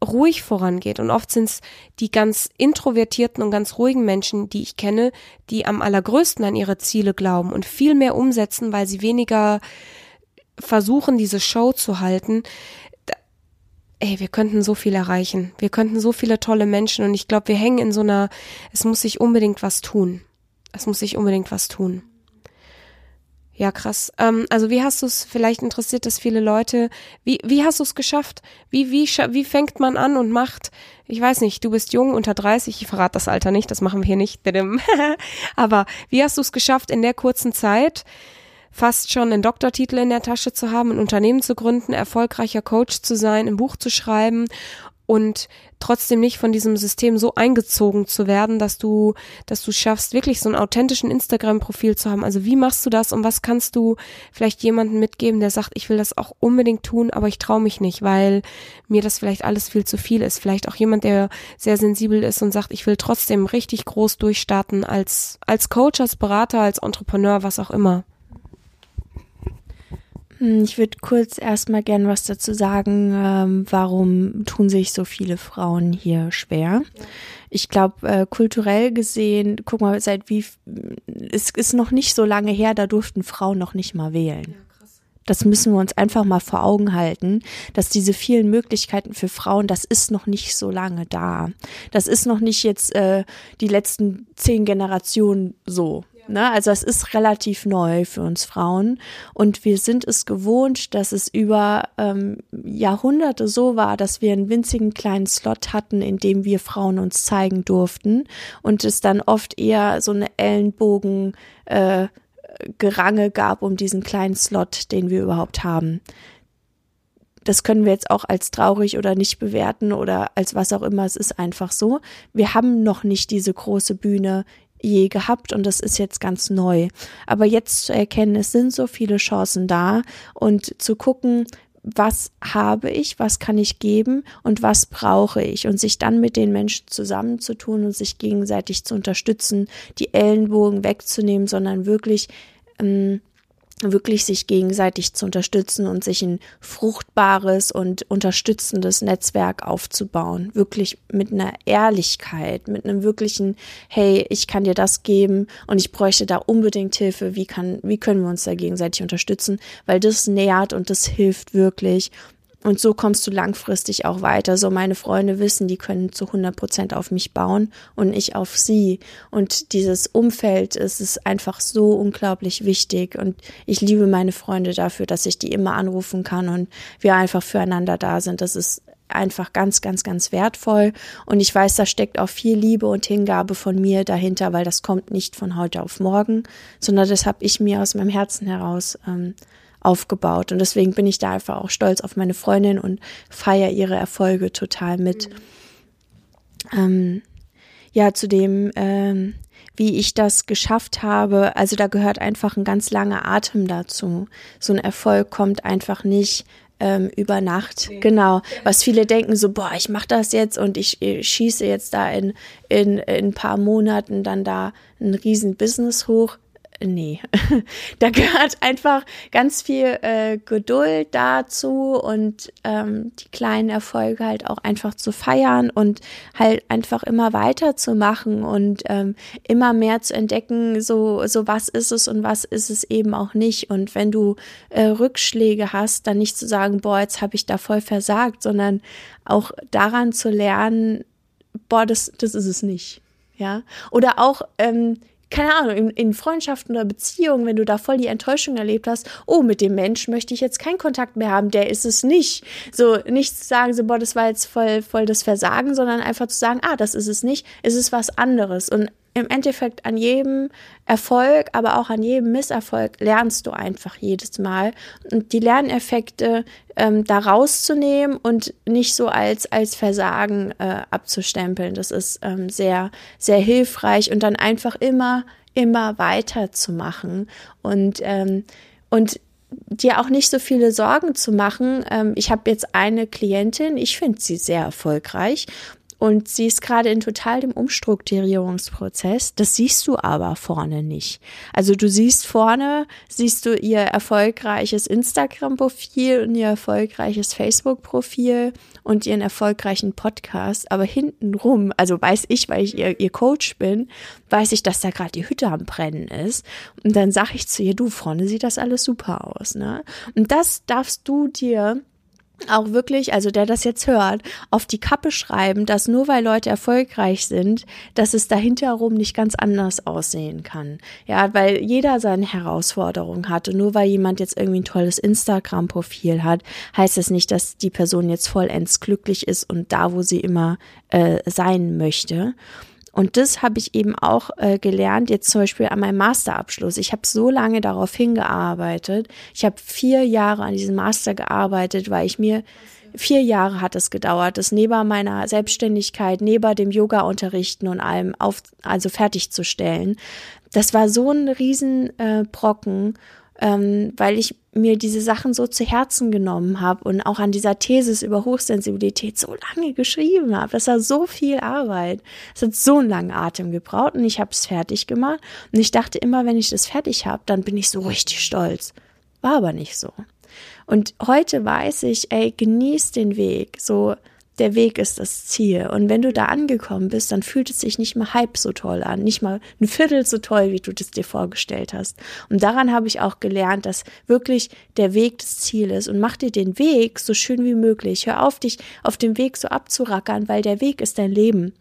ruhig vorangeht. Und oft sind es die ganz introvertierten und ganz ruhigen Menschen, die ich kenne, die am allergrößten an ihre Ziele glauben und viel mehr umsetzen, weil sie weniger versuchen, diese Show zu halten. Ey, wir könnten so viel erreichen. Wir könnten so viele tolle Menschen und ich glaube, wir hängen in so einer, es muss sich unbedingt was tun. Es muss sich unbedingt was tun. Ja, krass. Ähm, also wie hast du es, vielleicht interessiert das viele Leute, wie, wie hast du es geschafft? Wie, wie, wie fängt man an und macht, ich weiß nicht, du bist jung, unter 30, ich verrate das Alter nicht, das machen wir hier nicht. Aber wie hast du es geschafft, in der kurzen Zeit fast schon einen Doktortitel in der Tasche zu haben, ein Unternehmen zu gründen, erfolgreicher Coach zu sein, ein Buch zu schreiben und trotzdem nicht von diesem System so eingezogen zu werden, dass du, dass du schaffst, wirklich so einen authentischen Instagram-Profil zu haben. Also wie machst du das und was kannst du vielleicht jemandem mitgeben, der sagt, ich will das auch unbedingt tun, aber ich traue mich nicht, weil mir das vielleicht alles viel zu viel ist. Vielleicht auch jemand, der sehr sensibel ist und sagt, ich will trotzdem richtig groß durchstarten als, als Coach, als Berater, als Entrepreneur, was auch immer. Hm, ich würde kurz erstmal gern was dazu sagen, ähm, warum tun sich so viele Frauen hier schwer. Ich glaube, äh, kulturell gesehen, guck mal, seit wie, es ist noch nicht so lange her, da durften Frauen noch nicht mal wählen. Das müssen wir uns einfach mal vor Augen halten, dass diese vielen Möglichkeiten für Frauen, das ist noch nicht so lange da. Das ist noch nicht jetzt äh, die letzten zehn Generationen so. Ne? Also es ist relativ neu für uns Frauen und wir sind es gewohnt, dass es über ähm, Jahrhunderte so war, dass wir einen winzigen kleinen Slot hatten, in dem wir Frauen uns zeigen durften und es dann oft eher so eine Ellenbogen äh, Gerange gab um diesen kleinen Slot, den wir überhaupt haben. Das können wir jetzt auch als traurig oder nicht bewerten oder als was auch immer. Es ist einfach so. Wir haben noch nicht diese große Bühne je gehabt und das ist jetzt ganz neu. Aber jetzt zu erkennen, es sind so viele Chancen da und zu gucken, was habe ich, was kann ich geben und was brauche ich und sich dann mit den Menschen zusammenzutun und sich gegenseitig zu unterstützen, die Ellenbogen wegzunehmen, sondern wirklich ähm, wirklich sich gegenseitig zu unterstützen und sich ein fruchtbares und unterstützendes Netzwerk aufzubauen. Wirklich mit einer Ehrlichkeit, mit einem wirklichen, hey, ich kann dir das geben und ich bräuchte da unbedingt Hilfe. Wie kann, wie können wir uns da gegenseitig unterstützen? Weil das nährt und das hilft wirklich. Und so kommst du langfristig auch weiter. So meine Freunde wissen, die können zu 100 Prozent auf mich bauen und ich auf sie. Und dieses Umfeld ist es einfach so unglaublich wichtig. Und ich liebe meine Freunde dafür, dass ich die immer anrufen kann und wir einfach füreinander da sind. Das ist einfach ganz, ganz, ganz wertvoll. Und ich weiß, da steckt auch viel Liebe und Hingabe von mir dahinter, weil das kommt nicht von heute auf morgen, sondern das habe ich mir aus meinem Herzen heraus ähm, aufgebaut. Und deswegen bin ich da einfach auch stolz auf meine Freundin und feiere ihre Erfolge total mit. Mhm. Ähm, ja, zu dem, ähm, wie ich das geschafft habe, also da gehört einfach ein ganz langer Atem dazu. So ein Erfolg kommt einfach nicht ähm, über Nacht. Nee. Genau. Was viele denken so, boah, ich mache das jetzt und ich, ich schieße jetzt da in, in, in ein paar Monaten dann da ein riesen Business hoch nee, da gehört einfach ganz viel äh, Geduld dazu und ähm, die kleinen Erfolge halt auch einfach zu feiern und halt einfach immer weiterzumachen und ähm, immer mehr zu entdecken, so, so was ist es und was ist es eben auch nicht. Und wenn du äh, Rückschläge hast, dann nicht zu sagen, boah, jetzt habe ich da voll versagt, sondern auch daran zu lernen, boah, das, das ist es nicht. Ja. Oder auch ähm, keine Ahnung, in, in, Freundschaften oder Beziehungen, wenn du da voll die Enttäuschung erlebt hast, oh, mit dem Mensch möchte ich jetzt keinen Kontakt mehr haben, der ist es nicht. So, nicht zu sagen, so, boah, das war jetzt voll, voll das Versagen, sondern einfach zu sagen, ah, das ist es nicht, es ist was anderes. Und im Endeffekt an jedem Erfolg, aber auch an jedem Misserfolg lernst du einfach jedes Mal. Und die Lerneffekte ähm, da rauszunehmen und nicht so als, als Versagen äh, abzustempeln, das ist ähm, sehr, sehr hilfreich und dann einfach immer, immer weiterzumachen. Und, ähm, und dir auch nicht so viele Sorgen zu machen. Ähm, ich habe jetzt eine Klientin, ich finde sie sehr erfolgreich und sie ist gerade in total dem Umstrukturierungsprozess. Das siehst du aber vorne nicht. Also du siehst vorne, siehst du ihr erfolgreiches Instagram-Profil und ihr erfolgreiches Facebook-Profil und ihren erfolgreichen Podcast. Aber hintenrum, also weiß ich, weil ich ihr, ihr Coach bin, weiß ich, dass da gerade die Hütte am Brennen ist. Und dann sage ich zu ihr, du, vorne sieht das alles super aus. Ne? Und das darfst du dir auch wirklich, also der das jetzt hört, auf die Kappe schreiben, dass nur weil Leute erfolgreich sind, dass es dahinterrum nicht ganz anders aussehen kann. Ja, weil jeder seine Herausforderungen hat und nur weil jemand jetzt irgendwie ein tolles Instagram-Profil hat, heißt das nicht, dass die Person jetzt vollends glücklich ist und da, wo sie immer äh, sein möchte. Und das habe ich eben auch äh, gelernt, jetzt zum Beispiel an meinem Masterabschluss. Ich habe so lange darauf hingearbeitet. Ich habe vier Jahre an diesem Master gearbeitet, weil ich mir vier Jahre hat es gedauert, das neben meiner Selbstständigkeit, neben dem Yoga-Unterrichten und allem auf, also fertigzustellen. Das war so ein Riesenbrocken. Äh, ähm, weil ich mir diese Sachen so zu Herzen genommen habe und auch an dieser Thesis über Hochsensibilität so lange geschrieben habe. Das war so viel Arbeit. Es hat so einen langen Atem gebraucht und ich habe es fertig gemacht. Und ich dachte immer, wenn ich das fertig habe, dann bin ich so richtig stolz. War aber nicht so. Und heute weiß ich, ey, genieß den Weg. So, der Weg ist das Ziel. Und wenn du da angekommen bist, dann fühlt es sich nicht mal halb so toll an, nicht mal ein Viertel so toll, wie du das dir vorgestellt hast. Und daran habe ich auch gelernt, dass wirklich der Weg das Ziel ist. Und mach dir den Weg so schön wie möglich. Hör auf, dich auf dem Weg so abzurackern, weil der Weg ist dein Leben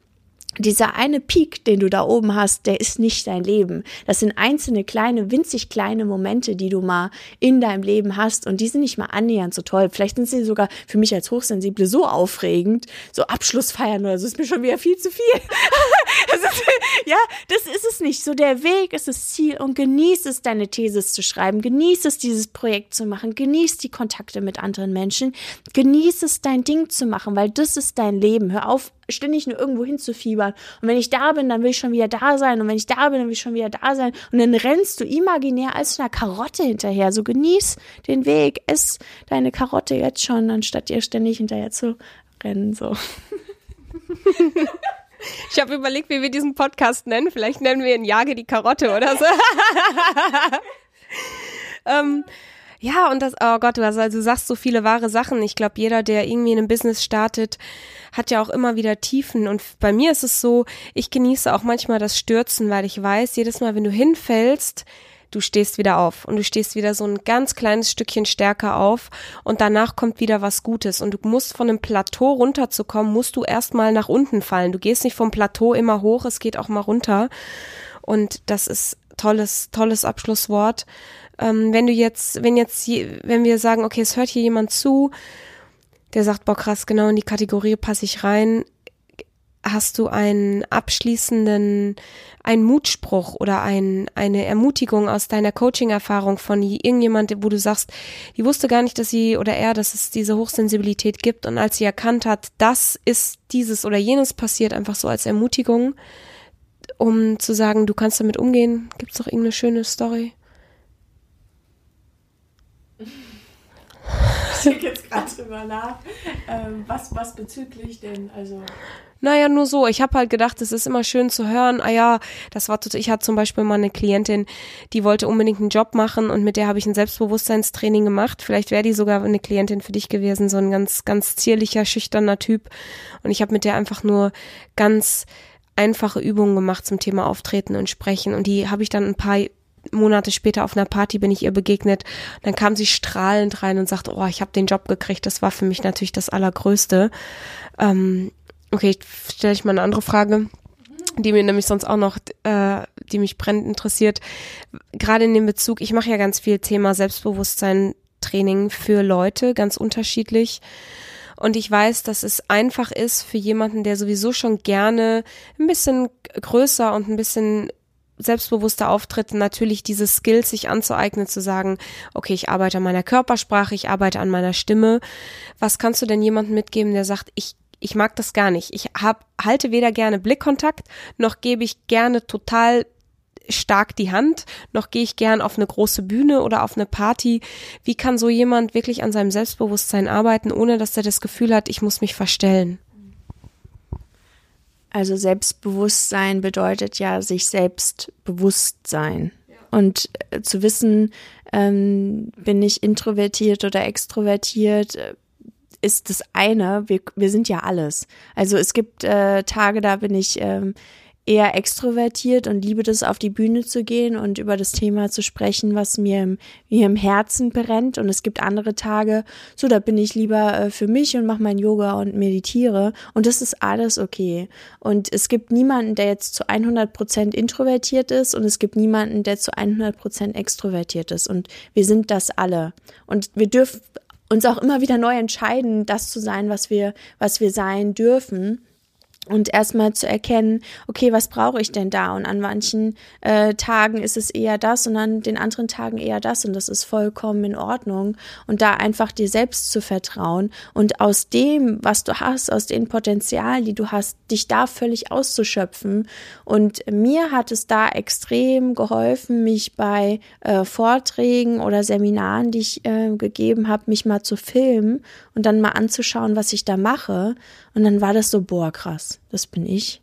dieser eine Peak, den du da oben hast, der ist nicht dein Leben. Das sind einzelne kleine, winzig kleine Momente, die du mal in deinem Leben hast und die sind nicht mal annähernd so toll. Vielleicht sind sie sogar für mich als Hochsensible so aufregend, so Abschlussfeiern oder so, ist mir schon wieder viel zu viel. Ist, ja, das ist es nicht. So der Weg ist das Ziel und genieß es, deine Thesis zu schreiben, genieß es, dieses Projekt zu machen, genieß die Kontakte mit anderen Menschen, genieß es, dein Ding zu machen, weil das ist dein Leben. Hör auf, ständig nur irgendwo hinzufiebern. Und wenn ich da bin, dann will ich schon wieder da sein. Und wenn ich da bin, dann will ich schon wieder da sein. Und dann rennst du imaginär als einer Karotte hinterher. So genieß den Weg, ess deine Karotte jetzt schon, anstatt dir ständig hinterher zu rennen. So. Ich habe überlegt, wie wir diesen Podcast nennen. Vielleicht nennen wir ihn Jage die Karotte oder so. ähm, ja, und das, oh Gott, du, hast, also, du sagst so viele wahre Sachen. Ich glaube, jeder, der irgendwie in einem Business startet, hat ja auch immer wieder Tiefen. Und bei mir ist es so, ich genieße auch manchmal das Stürzen, weil ich weiß, jedes Mal, wenn du hinfällst, du stehst wieder auf und du stehst wieder so ein ganz kleines Stückchen stärker auf und danach kommt wieder was Gutes und du musst von einem Plateau runterzukommen, musst du erstmal nach unten fallen. Du gehst nicht vom Plateau immer hoch, es geht auch mal runter und das ist tolles, tolles Abschlusswort. Ähm, wenn du jetzt, wenn jetzt, wenn wir sagen, okay, es hört hier jemand zu, der sagt, boah krass, genau in die Kategorie passe ich rein, hast du einen abschließenden, einen Mutspruch oder ein, eine Ermutigung aus deiner Coaching-Erfahrung von irgendjemand, wo du sagst, die wusste gar nicht, dass sie oder er, dass es diese Hochsensibilität gibt und als sie erkannt hat, das ist dieses oder jenes passiert, einfach so als Ermutigung, um zu sagen, du kannst damit umgehen, gibt es doch irgendeine schöne Story? Ich denke jetzt gerade drüber nach. Ähm, was, was bezüglich denn? Also naja, nur so. Ich habe halt gedacht, es ist immer schön zu hören. Ah ja, das war total. Ich hatte zum Beispiel mal eine Klientin, die wollte unbedingt einen Job machen und mit der habe ich ein Selbstbewusstseinstraining gemacht. Vielleicht wäre die sogar eine Klientin für dich gewesen, so ein ganz, ganz zierlicher, schüchterner Typ. Und ich habe mit der einfach nur ganz einfache Übungen gemacht zum Thema Auftreten und Sprechen. Und die habe ich dann ein paar Monate später auf einer Party bin ich ihr begegnet. Dann kam sie strahlend rein und sagte, oh, ich habe den Job gekriegt. Das war für mich natürlich das Allergrößte. Ähm, Okay, stelle ich mal eine andere Frage, die mir nämlich sonst auch noch, äh, die mich brennend interessiert. Gerade in dem Bezug, ich mache ja ganz viel Thema Selbstbewusstsein Training für Leute, ganz unterschiedlich. Und ich weiß, dass es einfach ist für jemanden, der sowieso schon gerne ein bisschen größer und ein bisschen selbstbewusster auftritt, natürlich diese Skills sich anzueignen, zu sagen, okay, ich arbeite an meiner Körpersprache, ich arbeite an meiner Stimme. Was kannst du denn jemandem mitgeben, der sagt, ich ich mag das gar nicht. Ich hab, halte weder gerne Blickkontakt, noch gebe ich gerne total stark die Hand, noch gehe ich gern auf eine große Bühne oder auf eine Party. Wie kann so jemand wirklich an seinem Selbstbewusstsein arbeiten, ohne dass er das Gefühl hat, ich muss mich verstellen? Also Selbstbewusstsein bedeutet ja sich selbst bewusst sein. Und äh, zu wissen, ähm, bin ich introvertiert oder extrovertiert, äh, ist das eine, wir, wir sind ja alles. Also es gibt äh, Tage, da bin ich ähm, eher extrovertiert und liebe das, auf die Bühne zu gehen und über das Thema zu sprechen, was mir im, mir im Herzen brennt. Und es gibt andere Tage, so da bin ich lieber äh, für mich und mache mein Yoga und meditiere. Und das ist alles okay. Und es gibt niemanden, der jetzt zu 100 Prozent introvertiert ist und es gibt niemanden, der zu 100 Prozent extrovertiert ist. Und wir sind das alle. Und wir dürfen uns auch immer wieder neu entscheiden, das zu sein, was wir, was wir sein dürfen und erstmal zu erkennen, okay, was brauche ich denn da? Und an manchen äh, Tagen ist es eher das und an den anderen Tagen eher das und das ist vollkommen in Ordnung. Und da einfach dir selbst zu vertrauen und aus dem, was du hast, aus den Potenzialen, die du hast, dich da völlig auszuschöpfen. Und mir hat es da extrem geholfen, mich bei äh, Vorträgen oder Seminaren, die ich äh, gegeben habe, mich mal zu filmen und dann mal anzuschauen, was ich da mache. Und dann war das so, boah, krass, das bin ich.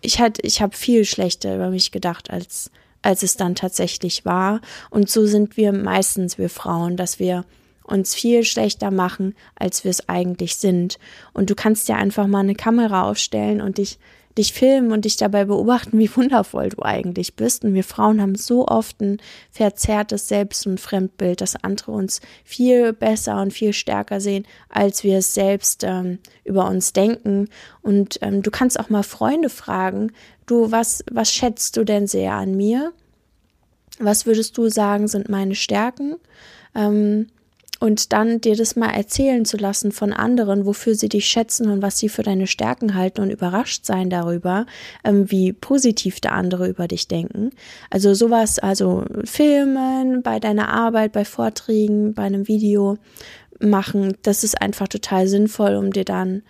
Ich hatte, ich habe viel schlechter über mich gedacht, als, als es dann tatsächlich war. Und so sind wir meistens, wir Frauen, dass wir uns viel schlechter machen, als wir es eigentlich sind. Und du kannst ja einfach mal eine Kamera aufstellen und dich dich filmen und dich dabei beobachten, wie wundervoll du eigentlich bist. Und wir Frauen haben so oft ein verzerrtes Selbst- und Fremdbild, dass andere uns viel besser und viel stärker sehen, als wir es selbst ähm, über uns denken. Und ähm, du kannst auch mal Freunde fragen, du, was, was schätzt du denn sehr an mir? Was würdest du sagen, sind meine Stärken? Ähm, und dann dir das mal erzählen zu lassen von anderen, wofür sie dich schätzen und was sie für deine Stärken halten und überrascht sein darüber, ähm, wie positiv der andere über dich denken. Also sowas, also Filmen, bei deiner Arbeit, bei Vorträgen, bei einem Video machen, das ist einfach total sinnvoll, um dir dann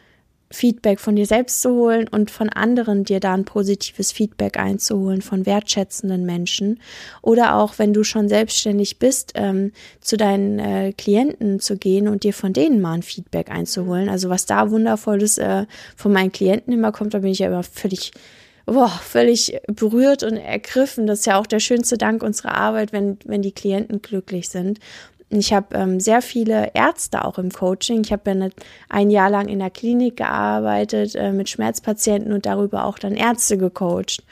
Feedback von dir selbst zu holen und von anderen dir da ein positives Feedback einzuholen von wertschätzenden Menschen oder auch wenn du schon selbstständig bist ähm, zu deinen äh, Klienten zu gehen und dir von denen mal ein Feedback einzuholen also was da wundervolles äh, von meinen Klienten immer kommt da bin ich ja immer völlig boah, völlig berührt und ergriffen. Das ist ja auch der schönste Dank unserer Arbeit, wenn, wenn die Klienten glücklich sind. Ich habe ähm, sehr viele Ärzte auch im Coaching. Ich habe ja ein Jahr lang in der Klinik gearbeitet äh, mit Schmerzpatienten und darüber auch dann Ärzte gecoacht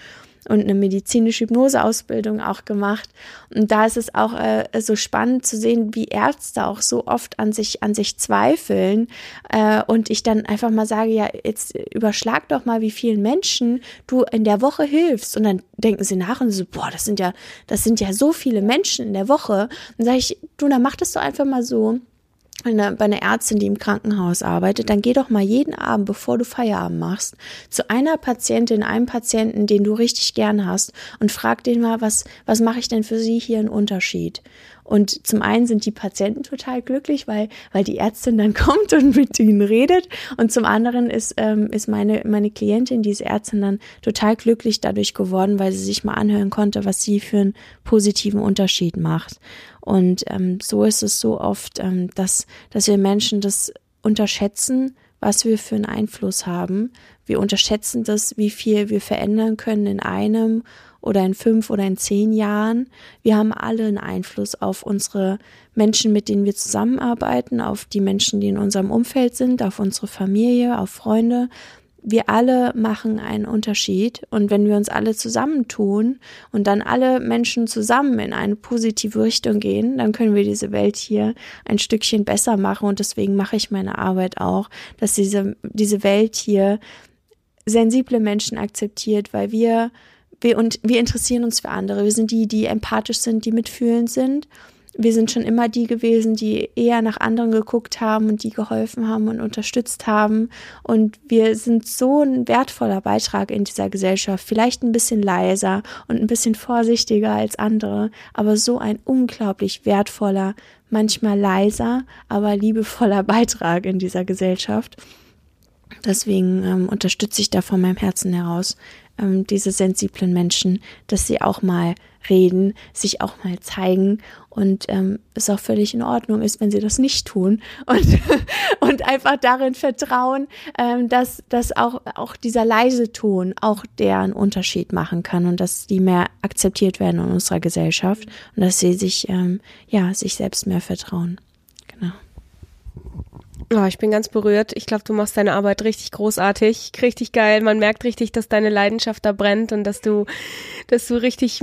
und eine medizinische Hypnoseausbildung auch gemacht. Und da ist es auch äh, so spannend zu sehen, wie Ärzte auch so oft an sich, an sich zweifeln. Äh, und ich dann einfach mal sage, ja, jetzt überschlag doch mal, wie vielen Menschen du in der Woche hilfst. Und dann denken sie nach und so, boah, das sind ja, das sind ja so viele Menschen in der Woche. Und sage ich, du, dann mach das doch einfach mal so eine, bei einer Ärztin, die im Krankenhaus arbeitet, dann geh doch mal jeden Abend, bevor du Feierabend machst, zu einer Patientin, einem Patienten, den du richtig gern hast und frag den mal, was, was mache ich denn für sie hier einen Unterschied? Und zum einen sind die Patienten total glücklich, weil, weil die Ärztin dann kommt und mit ihnen redet. Und zum anderen ist, ähm, ist meine, meine Klientin, diese Ärztin, dann total glücklich dadurch geworden, weil sie sich mal anhören konnte, was sie für einen positiven Unterschied macht. Und ähm, so ist es so oft, ähm, dass, dass wir Menschen das unterschätzen, was wir für einen Einfluss haben. Wir unterschätzen das, wie viel wir verändern können in einem oder in fünf oder in zehn Jahren. Wir haben alle einen Einfluss auf unsere Menschen, mit denen wir zusammenarbeiten, auf die Menschen, die in unserem Umfeld sind, auf unsere Familie, auf Freunde wir alle machen einen Unterschied. Und wenn wir uns alle zusammentun und dann alle Menschen zusammen in eine positive Richtung gehen, dann können wir diese Welt hier ein Stückchen besser machen. Und deswegen mache ich meine Arbeit auch, dass diese, diese Welt hier sensible Menschen akzeptiert, weil wir, wir und wir interessieren uns für andere. Wir sind die, die empathisch sind, die mitfühlend sind wir sind schon immer die gewesen, die eher nach anderen geguckt haben und die geholfen haben und unterstützt haben. Und wir sind so ein wertvoller Beitrag in dieser Gesellschaft. Vielleicht ein bisschen leiser und ein bisschen vorsichtiger als andere, aber so ein unglaublich wertvoller, manchmal leiser, aber liebevoller Beitrag in dieser Gesellschaft. Deswegen ähm, unterstütze ich da von meinem Herzen heraus ähm, diese sensiblen Menschen, dass sie auch mal reden, sich auch mal zeigen und ähm, es auch völlig in Ordnung ist, wenn sie das nicht tun und, und einfach darin vertrauen, ähm, dass, dass auch, auch dieser leise Ton auch der einen Unterschied machen kann und dass die mehr akzeptiert werden in unserer Gesellschaft und dass sie sich, ähm, ja, sich selbst mehr vertrauen. Genau. Oh, ich bin ganz berührt. Ich glaube, du machst deine Arbeit richtig großartig, richtig geil. Man merkt richtig, dass deine Leidenschaft da brennt und dass du, dass du richtig,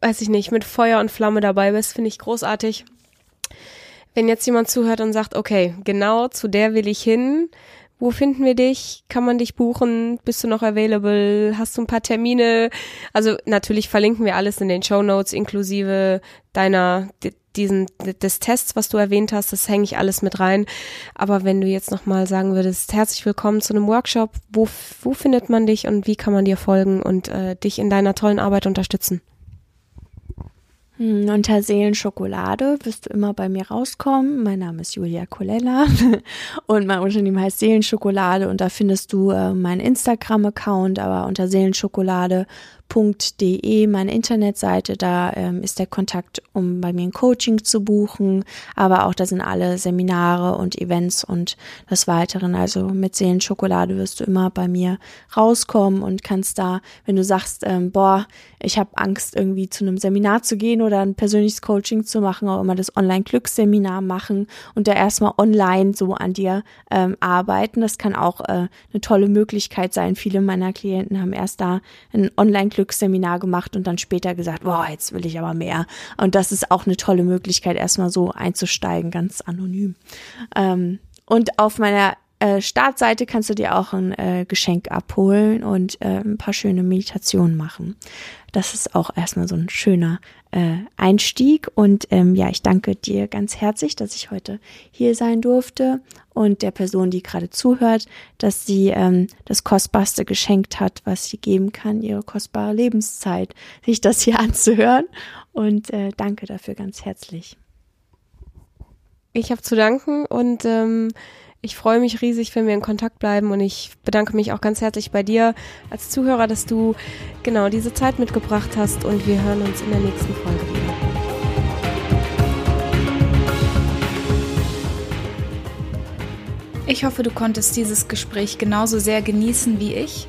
weiß ich nicht, mit Feuer und Flamme dabei bist. Finde ich großartig. Wenn jetzt jemand zuhört und sagt, okay, genau zu der will ich hin, wo finden wir dich? Kann man dich buchen? Bist du noch available? Hast du ein paar Termine? Also natürlich verlinken wir alles in den Show Notes inklusive deiner diesen des Tests, was du erwähnt hast, das hänge ich alles mit rein. Aber wenn du jetzt noch mal sagen würdest, herzlich willkommen zu einem Workshop, wo wo findet man dich und wie kann man dir folgen und äh, dich in deiner tollen Arbeit unterstützen? Hm, unter Seelenschokolade wirst du immer bei mir rauskommen. Mein Name ist Julia Colella und mein Unternehmen heißt Seelenschokolade und da findest du äh, meinen Instagram-Account, aber unter Seelenschokolade www.coaching.de, meine Internetseite. Da ähm, ist der Kontakt, um bei mir ein Coaching zu buchen. Aber auch da sind alle Seminare und Events und das Weiteren. Also mit Seelenschokolade wirst du immer bei mir rauskommen und kannst da, wenn du sagst, ähm, boah, ich habe Angst, irgendwie zu einem Seminar zu gehen oder ein persönliches Coaching zu machen, auch immer das Online-Glücksseminar machen und da erstmal online so an dir ähm, arbeiten. Das kann auch äh, eine tolle Möglichkeit sein. Viele meiner Klienten haben erst da ein Online-Glücksseminar Glücksseminar gemacht und dann später gesagt, boah, jetzt will ich aber mehr. Und das ist auch eine tolle Möglichkeit, erstmal so einzusteigen, ganz anonym. Ähm, und auf meiner äh, Startseite kannst du dir auch ein äh, Geschenk abholen und äh, ein paar schöne Meditationen machen. Das ist auch erstmal so ein schöner äh, Einstieg. Und ähm, ja, ich danke dir ganz herzlich, dass ich heute hier sein durfte und der Person, die gerade zuhört, dass sie ähm, das Kostbarste geschenkt hat, was sie geben kann, ihre kostbare Lebenszeit, sich das hier anzuhören. Und äh, danke dafür ganz herzlich. Ich habe zu danken und ähm, ich freue mich riesig, wenn wir in Kontakt bleiben und ich bedanke mich auch ganz herzlich bei dir als Zuhörer, dass du genau diese Zeit mitgebracht hast und wir hören uns in der nächsten Folge Ich hoffe, du konntest dieses Gespräch genauso sehr genießen wie ich.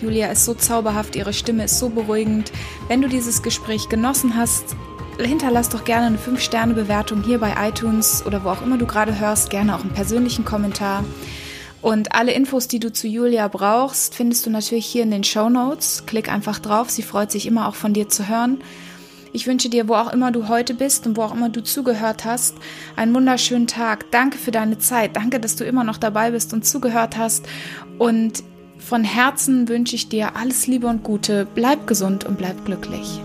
Julia ist so zauberhaft, ihre Stimme ist so beruhigend. Wenn du dieses Gespräch genossen hast, hinterlass doch gerne eine 5-Sterne-Bewertung hier bei iTunes oder wo auch immer du gerade hörst, gerne auch einen persönlichen Kommentar. Und alle Infos, die du zu Julia brauchst, findest du natürlich hier in den Show Notes. Klick einfach drauf, sie freut sich immer auch von dir zu hören. Ich wünsche dir, wo auch immer du heute bist und wo auch immer du zugehört hast, einen wunderschönen Tag. Danke für deine Zeit. Danke, dass du immer noch dabei bist und zugehört hast. Und von Herzen wünsche ich dir alles Liebe und Gute. Bleib gesund und bleib glücklich.